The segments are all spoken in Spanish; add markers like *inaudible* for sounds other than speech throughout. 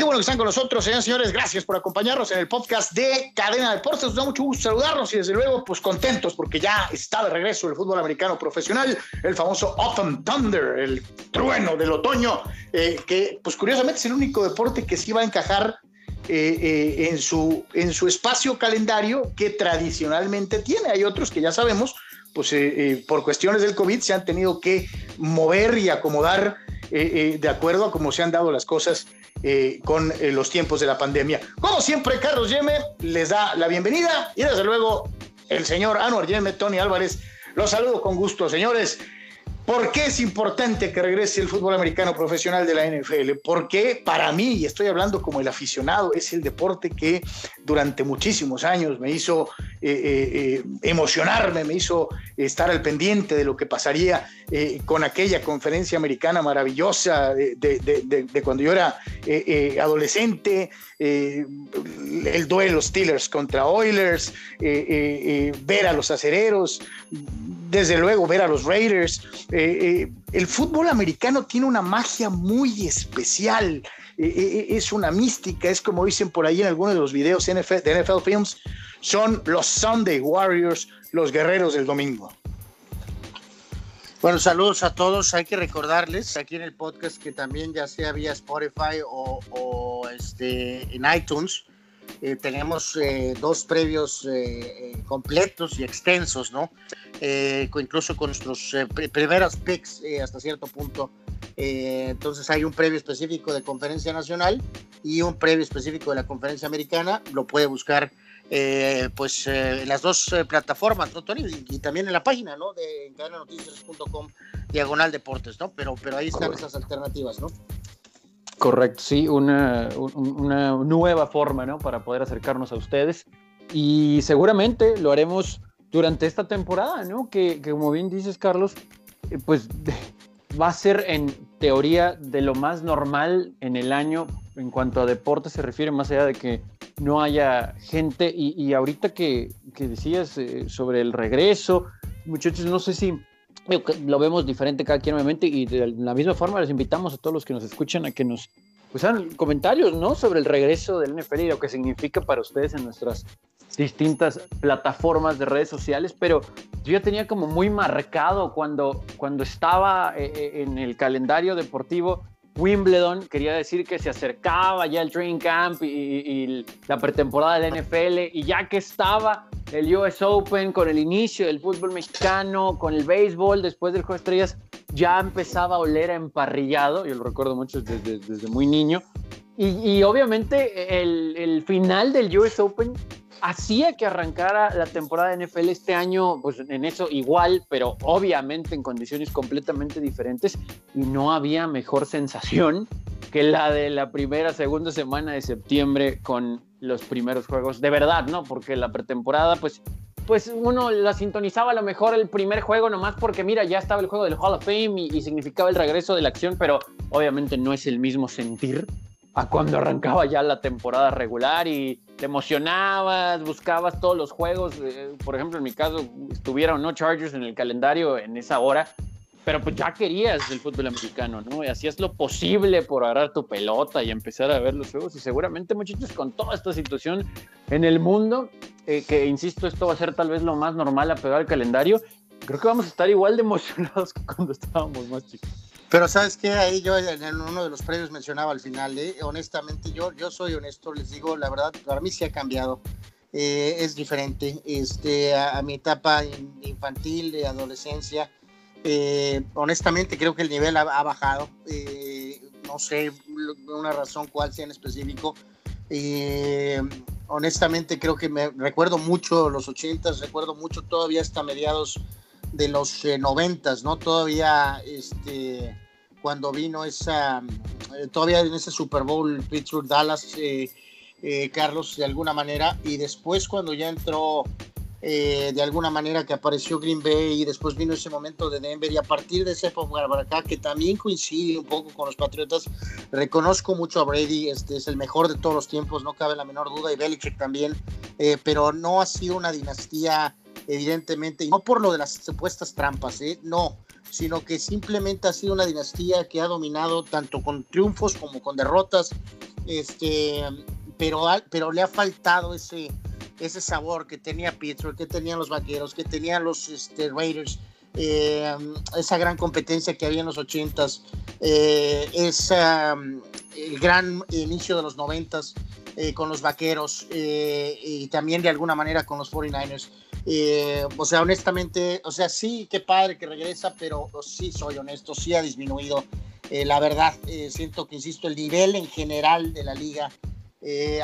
Qué bueno que están con nosotros, señores señores. Gracias por acompañarnos en el podcast de Cadena Deportes. Nos da mucho gusto saludarlos y desde luego, pues contentos porque ya está de regreso el fútbol americano profesional, el famoso Autumn Thunder, el trueno del otoño, eh, que pues curiosamente es el único deporte que sí va a encajar eh, eh, en, su, en su espacio calendario que tradicionalmente tiene. Hay otros que ya sabemos, pues por cuestiones del COVID se han tenido que mover y acomodar de acuerdo a cómo se han dado las cosas eh, con eh, los tiempos de la pandemia. Como siempre, Carlos Yeme les da la bienvenida y desde luego el señor Anuar Yeme, Tony Álvarez, los saludo con gusto, señores. ¿Por qué es importante que regrese el fútbol americano profesional de la NFL? Porque para mí, y estoy hablando como el aficionado, es el deporte que durante muchísimos años me hizo eh, eh, eh, emocionarme, me hizo estar al pendiente de lo que pasaría con aquella conferencia americana maravillosa de, cuando yo era adolescente, el duelo Steelers contra Oilers, ver a los acereros desde luego ver a los Raiders. Eh, el fútbol americano tiene una magia muy especial, eh, es una mística, es como dicen por ahí en algunos de los videos de NFL Films, son los Sunday Warriors, los guerreros del domingo. Bueno, saludos a todos. Hay que recordarles aquí en el podcast que también ya sea vía Spotify o, este, en iTunes, tenemos dos previos completos y extensos, ¿no? Eh, incluso con nuestros eh, primeras picks eh, hasta cierto punto. entonces hay un previo específico de conferencia nacional y un previo específico de la conferencia americana. Lo puede buscar pues en las dos plataformas, ¿no, Tony? Y, también en la página, ¿no? De encadenanoticias.com diagonal deportes, ¿no? Pero, pero ahí están esas alternativas, ¿no? Correcto, sí, una, una nueva forma, ¿no? Para poder acercarnos a ustedes. Y seguramente lo haremos durante esta temporada, ¿no? Que, como bien dices, Carlos, eh, pues *laughs* va a ser en teoría de lo más normal en el año en cuanto a deporte se refiere, más allá de que no haya gente. Y, ahorita que, decías eh, sobre el regreso, muchachos, no sé si lo vemos diferente cada quien, obviamente, y de la misma forma les invitamos a todos los que nos escuchan a que nos pues hagan comentarios, ¿no? Sobre el regreso del NFL y lo que significa para ustedes en nuestras distintas plataformas de redes sociales, pero yo ya tenía como muy marcado cuando, cuando estaba eh, eh, en el calendario deportivo Wimbledon, quería decir que se acercaba ya el training camp y, la pretemporada del NFL, y ya que estaba el US Open con el inicio del fútbol mexicano, con el béisbol, después del Juego de Estrellas, ya empezaba a oler a emparrillado, yo lo recuerdo mucho desde, desde muy niño, y, obviamente el, el, final del US Open hacía que arrancara la temporada de NFL este año, pues en eso igual, pero obviamente en condiciones completamente diferentes y no había mejor sensación que la de la primera, segunda semana de septiembre con los primeros juegos, de verdad, ¿no? Porque la pretemporada, pues, pues uno la sintonizaba a lo mejor el primer juego nomás porque mira, ya estaba el juego del Hall of Fame y significaba el regreso de la acción, pero obviamente no es el mismo sentir a cuando arrancaba ya la temporada regular y te emocionabas, buscabas todos los juegos. Eh, por ejemplo, en mi caso, estuvieron no Chargers en el calendario en esa hora, pero pues ya querías el fútbol americano, ¿no? Y hacías lo posible por agarrar tu pelota y empezar a ver los juegos. Y seguramente, muchachos, con toda esta situación en el mundo, eh, que insisto, esto va a ser tal vez lo más normal a pegar al calendario, creo que vamos a estar igual de emocionados que cuando estábamos más chicos. Pero sabes que ahí yo en uno de los premios mencionaba al final, ¿eh? honestamente yo, yo soy honesto, les digo, la verdad, para mí sí ha cambiado, eh, es diferente, este, a, mi etapa infantil, de adolescencia, eh, honestamente creo que el nivel ha, bajado, no sé una razón cuál sea en específico, honestamente creo que me recuerdo mucho los ochentas, recuerdo mucho todavía hasta mediados de los eh, noventas, ¿no? Todavía, este, cuando vino esa, eh, todavía en ese Super Bowl Pittsburgh Dallas, eh, Carlos, de alguna manera, y después cuando ya entró de alguna manera que apareció Green Bay y después vino ese momento de Denver y a partir de ese época para acá que también coincide un poco con los Patriotas reconozco mucho a Brady este es el mejor de todos los tiempos no cabe la menor duda y Belichick también pero no ha sido una dinastía evidentemente, y no por lo de las supuestas trampas, ¿eh? no, sino que simplemente ha sido una dinastía que ha dominado tanto con triunfos como con derrotas. este, pero, pero le ha faltado ese, ese sabor que tenía Pittsburgh, que tenían los Vaqueros, que tenían los este, Raiders, eh, esa gran competencia que había en los 80s, eh, el gran inicio de los 90s eh, con los Vaqueros y también de alguna manera con los 49ers. O sea, honestamente, o sea, sí, qué padre que regresa, pero sí soy honesto, sí ha disminuido. la verdad, siento que, insisto, el nivel en general de la liga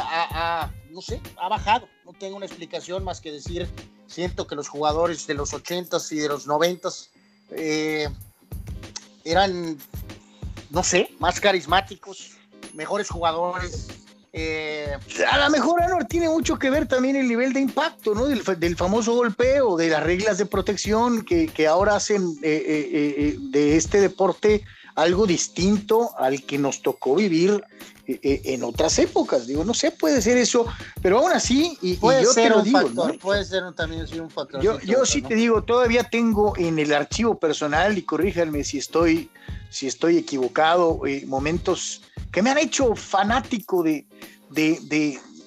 ha, no sé, ha bajado. No tengo una explicación más que decir Siento que los jugadores de los 80s y de los 90s eh, eran, no sé, más carismáticos, mejores jugadores. Eh, a lo mejor, Anor, tiene mucho que ver también el nivel de impacto, ¿no? Del, famoso golpeo, de las reglas de protección que, que ahora hacen eh, de este deporte algo distinto al que nos tocó vivir eh, eh, en otras épocas. Digo, no sé, puede ser eso, pero aún así, y, puede yo ser te lo un digo, factor, puede ser también un factor. Yo, yo sí te digo, todavía tengo en el archivo personal, y corríjanme si estoy, si estoy equivocado, eh, momentos que me han hecho fanático de, de,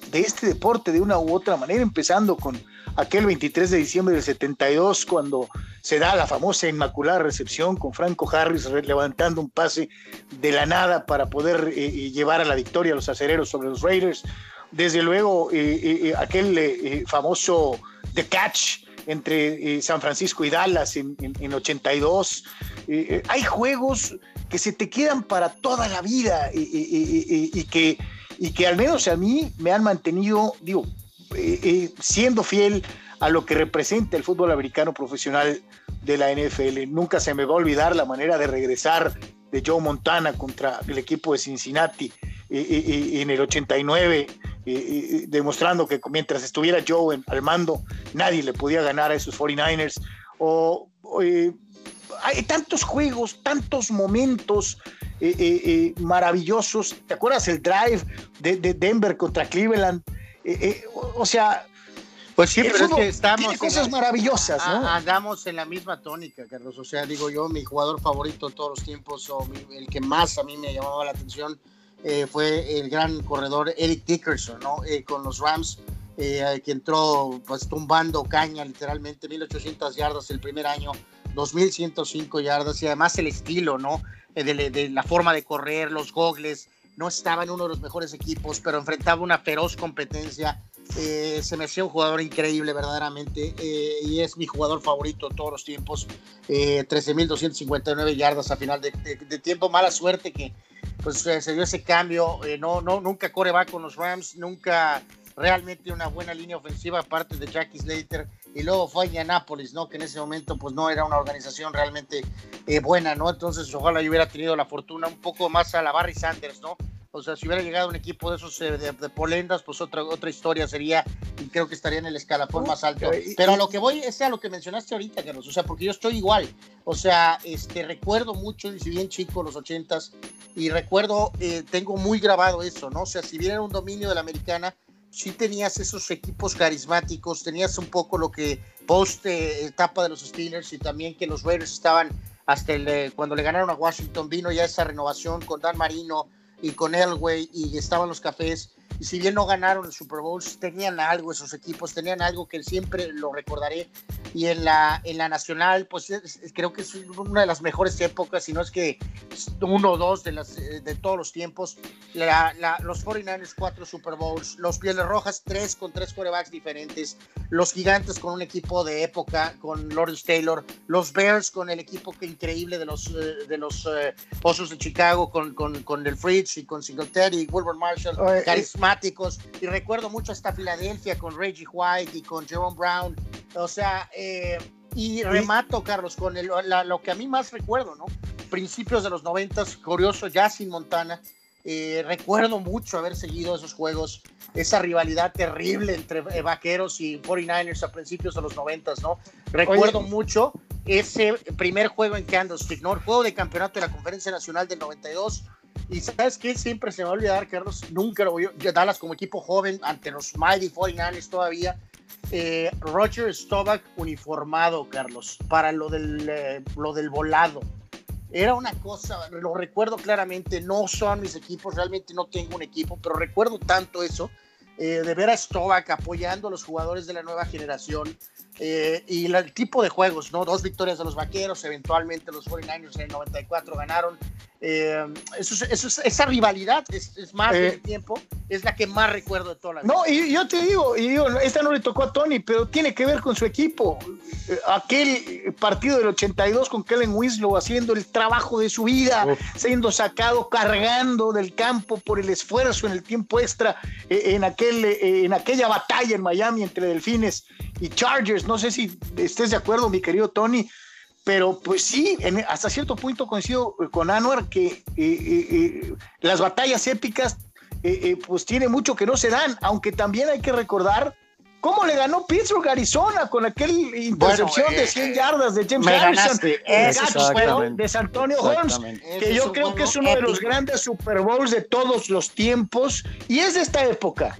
de, este deporte de una u otra manera, empezando con aquel 23 de diciembre del 72, cuando se da la famosa inmaculada recepción con Franco Harris levantando un pase de la nada para poder eh, eh, llevar a la victoria a los acereros sobre los Raiders. Desde luego, eh, aquel famoso The Catch entre San Francisco y Dallas en, en 82. hay juegos que se te quedan para toda la vida y que, y que al menos a mí me han mantenido, digo, eh, eh, siendo fiel a lo que representa el fútbol americano profesional de la NFL. Nunca se me va a olvidar la manera de regresar de Joe Montana contra el equipo de Cincinnati eh, en el 89, demostrando que mientras estuviera Joe al mando, nadie le podía ganar a esos 49ers. O, hay tantos juegos, tantos momentos maravillosos. ¿Te acuerdas el drive de, de Denver contra Cleveland? Eh, eh, o sea, pues sí, pero es que estamos. Tiene cosas maravillosas, ¿no? Andamos en la misma tónica, Carlos. O sea, digo yo, mi jugador favorito de todos los tiempos, o el que más a mí me llamaba la atención, eh, fue el gran corredor Eric Dickerson, ¿no? con los Rams, que entró pues tumbando caña, literalmente, 1800 yardas el primer año, 2105 yardas, y además el estilo, ¿no? De, de la forma de correr, los gogles no estaba en uno de los mejores equipos, pero enfrentaba una feroz competencia. Eh, se me hacía un jugador increíble, verdaderamente, eh, y es mi jugador favorito de todos los tiempos. Eh, 13.259 yardas a final de, tiempo. Mala suerte que pues, se dio ese cambio. Eh, no, no, nunca va con los Rams, nunca realmente una buena línea ofensiva, aparte de Jackie Slater. Y luego fue a Indianapolis, ¿no? Que en ese momento, pues no era una organización realmente buena, ¿no? Entonces, ojalá yo hubiera tenido la fortuna un poco más a la Barry Sanders, ¿no? O sea, si hubiera llegado un equipo de esos eh, de, polendas, pues otra, otra historia sería, y creo que estaría en el escalafón más alto. Pero a lo que voy es a lo que mencionaste ahorita, Carlos, o sea, porque yo estoy igual. O sea, este, recuerdo mucho, y si bien chico, los ochentas, y recuerdo, eh, tengo muy grabado eso, ¿no? O sea, si bien era un dominio de la americana, sí tenías esos equipos carismáticos, tenías un poco lo que post eh, etapa de los Steelers y también que los Raiders estaban hasta el, cuando le ganaron a Washington, vino ya esa renovación con Dan Marino, y con Elway y estaban los cafés. Y si bien no ganaron el Super Bowl, tenían algo esos equipos, tenían algo que siempre lo recordaré. Y en la, en la nacional, pues creo que es una de las mejores épocas, si no es que uno o dos de, las, de todos los tiempos. los 49ers, cuatro Super Bowls, los Pieles Rojas, tres con tres corebacks diferentes, los Gigantes con un equipo de época, con Lawrence Taylor, los Bears con el equipo que increíble de los, eh, de los eh, Pozos de Chicago, con, con, con el Fritz y con Singletary y Wilbur Marshall, carismáticos. Y recuerdo mucho hasta Filadelfia con Reggie White y con Jerome Brown. O sea, eh, y remato, Carlos, con lo que a mí más recuerdo, ¿no? Principios de los noventas, curioso, ya sin Montana. Eh, recuerdo mucho haber seguido esos juegos, esa rivalidad terrible entre eh, Vaqueros y 49ers a principios de los noventas, ¿no? Recuerdo mucho ese primer juego en Candlestick, ¿no? El juego de campeonato de la Conferencia Nacional del 92. Y sabes qué, siempre se me va a olvidar, Carlos, nunca lo voy a Dallas como equipo joven ante los Mighty 49ers todavía. Eh, Roger Staubach uniformado, Carlos, para lo del, lo del volado era una cosa, lo recuerdo claramente, no son mis equipos, realmente no tengo un equipo, pero recuerdo tanto eso, eh, de ver a Stovak apoyando a los jugadores de la nueva generación eh, y el tipo de juegos, ¿no? Dos victorias de los vaqueros, eventualmente los 49ers en el 94 ganaron. Eh, eso, eso, esa rivalidad es, más de tiempo, es la que más recuerdo de toda la vida. No, y yo te digo, y digo, esta no le tocó a Tony, pero tiene que ver con su equipo. Aquel partido del 82 con Kellen Winslow haciendo el trabajo de su vida, siendo sacado, cargando del campo por el esfuerzo en el tiempo extra en aquel eh, en aquella batalla en Miami entre Delfines y Chargers. No sé si estés de acuerdo, mi querido Tony, pero pues sí, hasta cierto punto coincido con Anwar que eh, eh, las batallas épicas pues tiene mucho que no se dan, aunque también hay que recordar ¿Cómo le ganó Pittsburgh Arizona con aquel intercepción de 100 yardas de James Harrison? de San Antonio Holmes, que yo creo que es uno de los grandes Super Bowls de todos los tiempos y es de esta época.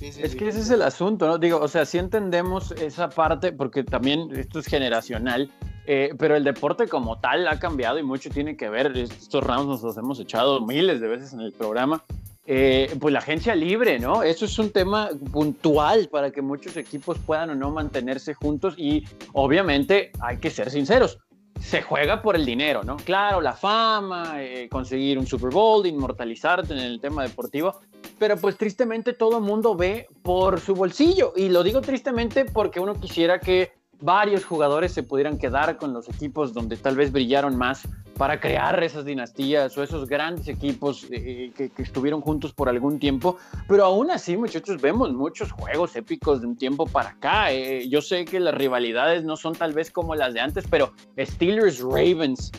Sí. es que ese es el asunto, ¿no? Digo, o sea, sí entendemos esa parte, porque también esto es generacional, eh, pero el deporte como tal ha cambiado y mucho tiene que ver. Estos rounds nos los hemos echado miles de veces en el programa. Eh, pues la agencia libre, ¿no? Eso es un tema puntual para que muchos equipos puedan o no mantenerse juntos y obviamente hay que ser sinceros se juega por el dinero, ¿no? Claro, la fama, eh, conseguir un Super Bowl, inmortalizarte en el tema deportivo, pero pues tristemente todo mundo ve por su bolsillo. Y lo digo tristemente porque uno quisiera que varios jugadores se pudieran quedar con los equipos donde tal vez brillaron más para crear esas dinastías o esos grandes equipos eh, que, estuvieron juntos por algún tiempo. Pero aún así, muchachos, vemos muchos juegos épicos de un tiempo para acá. Eh. yo sé que las rivalidades no son tal vez como las de antes, pero Steelers Ravens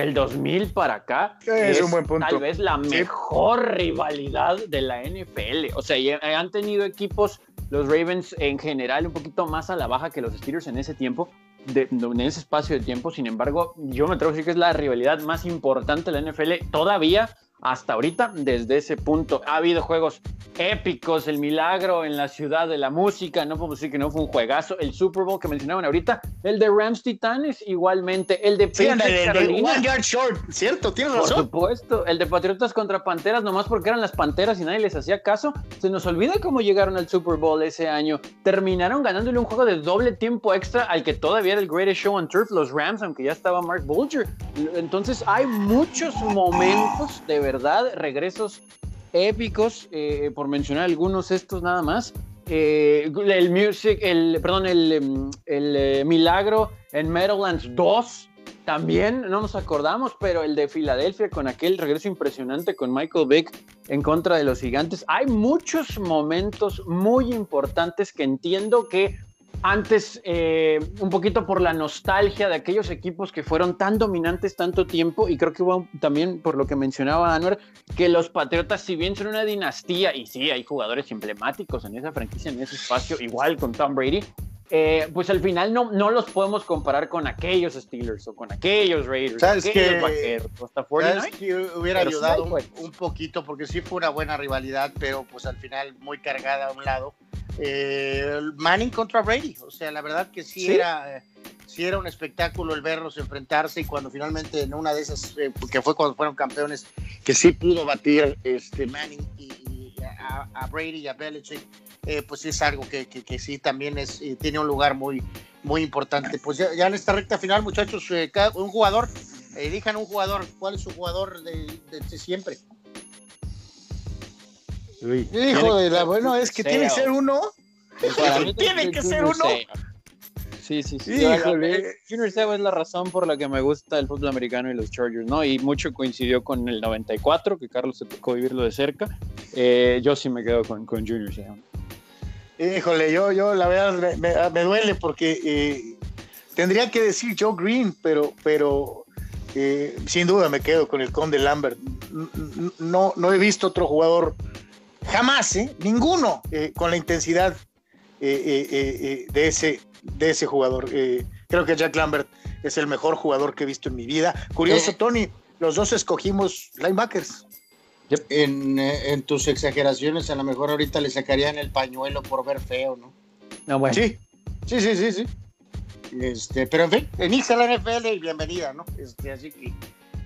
del 2000 para acá es, un buen punto. tal vez la mejor rivalidad de la NFL. O sea, han tenido equipos los Ravens en general un poquito más a la baja que los Steelers en ese tiempo, en ese espacio de tiempo. Sin embargo, yo me atrevo a decir que es la rivalidad más importante de la NFL todavía hasta ahorita desde ese punto. Ha habido juegos épicos, el milagro en la ciudad de la música, no podemos decir que no fue un juegazo, el Super Bowl que mencionaban ahorita, el de Rams Titanes igualmente, el de sí, el, de One Yard Short, cierto, tienes razón. Por supuesto, el de Patriotas contra Panteras, nomás porque eran las Panteras y nadie les hacía caso, se nos olvida cómo llegaron al Super Bowl ese año, terminaron ganándole un juego de doble tiempo extra al que todavía era el greatest show on turf, los Rams, aunque ya estaba Mark Bulger, entonces hay muchos momentos de verdad, regresos épicos, eh, por mencionar algunos estos nada más. Eh, el music, el, perdón, el, em, el eh, milagro en Meadowlands 2, también no nos acordamos, pero el de Filadelfia con aquel regreso impresionante con Michael Vick en contra de los gigantes. Hay muchos momentos muy importantes que entiendo que antes, eh, un poquito por la nostalgia de aquellos equipos que fueron tan dominantes tanto tiempo, y creo que hubo también por lo que mencionaba Anuar, que los Patriotas, si bien son una dinastía, y sí, hay jugadores emblemáticos en esa franquicia, en ese espacio, igual con Tom Brady, eh, pues al final no, no los podemos comparar con aquellos Steelers o con aquellos Raiders. ¿Sabes que, hubiera ayudado un, poquito porque sí fue una buena rivalidad, pero pues al final muy cargada a un lado. Eh, Manning contra Brady, o sea, la verdad que sí, era sí era un espectáculo el verlos enfrentarse y cuando finalmente en una de esas, eh, que fue cuando fueron campeones, que sí pudo batir este Manning y, a, Brady y a Belichick eh, pues es algo que, que, sí también es, eh, tiene un lugar muy, muy importante. Pues ya, en esta recta final, muchachos, eh, un jugador, elijan un jugador, ¿cuál es su jugador de, siempre? Hijo de la, bueno, es que tiene que ser uno. *laughs* tiene que ser uno. Sí, sí, sí. Junior Seo es la razón por la que me gusta el fútbol americano y los Chargers, ¿no? Y mucho coincidió con el 94, que Carlos se tocó vivirlo de cerca. yo sí me quedo con, con Junior Seo. Híjole, yo, yo la verdad me, duele porque eh, tendría que decir Joe Green, pero, pero eh, sin duda me quedo con el Conde Lambert. No, no he visto otro jugador jamás, ¿eh? ninguno, con la intensidad de, ese, de ese jugador. creo que Jack Lambert es el mejor jugador que he visto en mi vida. Curioso, Tony, los dos escogimos linebackers. Eh, en, tus exageraciones, a lo mejor ahorita le sacarían el pañuelo por ver feo, ¿no? No, bueno. Sí, sí, sí, sí, sí. Este, pero en fin, inicia la NFL y bienvenida, ¿no? Este, así que.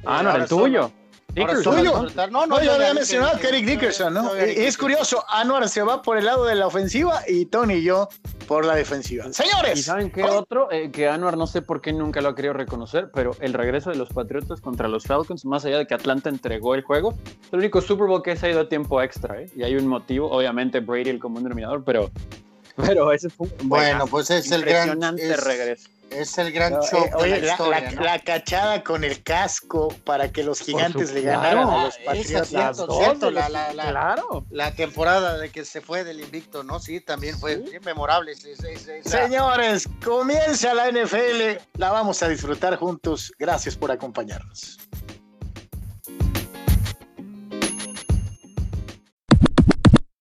Ah, no, el tuyo. Dickerson. No, no, yo había mencionado que Eric Dickerson, ¿no? es curioso, Anuar se va por el lado de la ofensiva y Tony y yo por la defensiva. Señores. ¿Y saben qué otro? Eh, que Anuar no sé por qué nunca lo ha querido reconocer, pero el regreso de los Patriotas contra los Falcons, más allá de que Atlanta entregó el juego, es el único Super Bowl que se ha ido a tiempo extra, ¿eh? Y hay un motivo, obviamente Brady el común denominador, pero, *laughs* pero ese fue un bueno, pues es el gran impresionante regreso. Es el gran show. Eh, la, cachada con el casco para que los gigantes le ganaran a los Patriotas. Cierto, la, claro. la temporada de que se fue del invicto, ¿no? Sí, también fue memorable. Señores, comienza la NFL. La vamos a disfrutar juntos. Gracias por acompañarnos.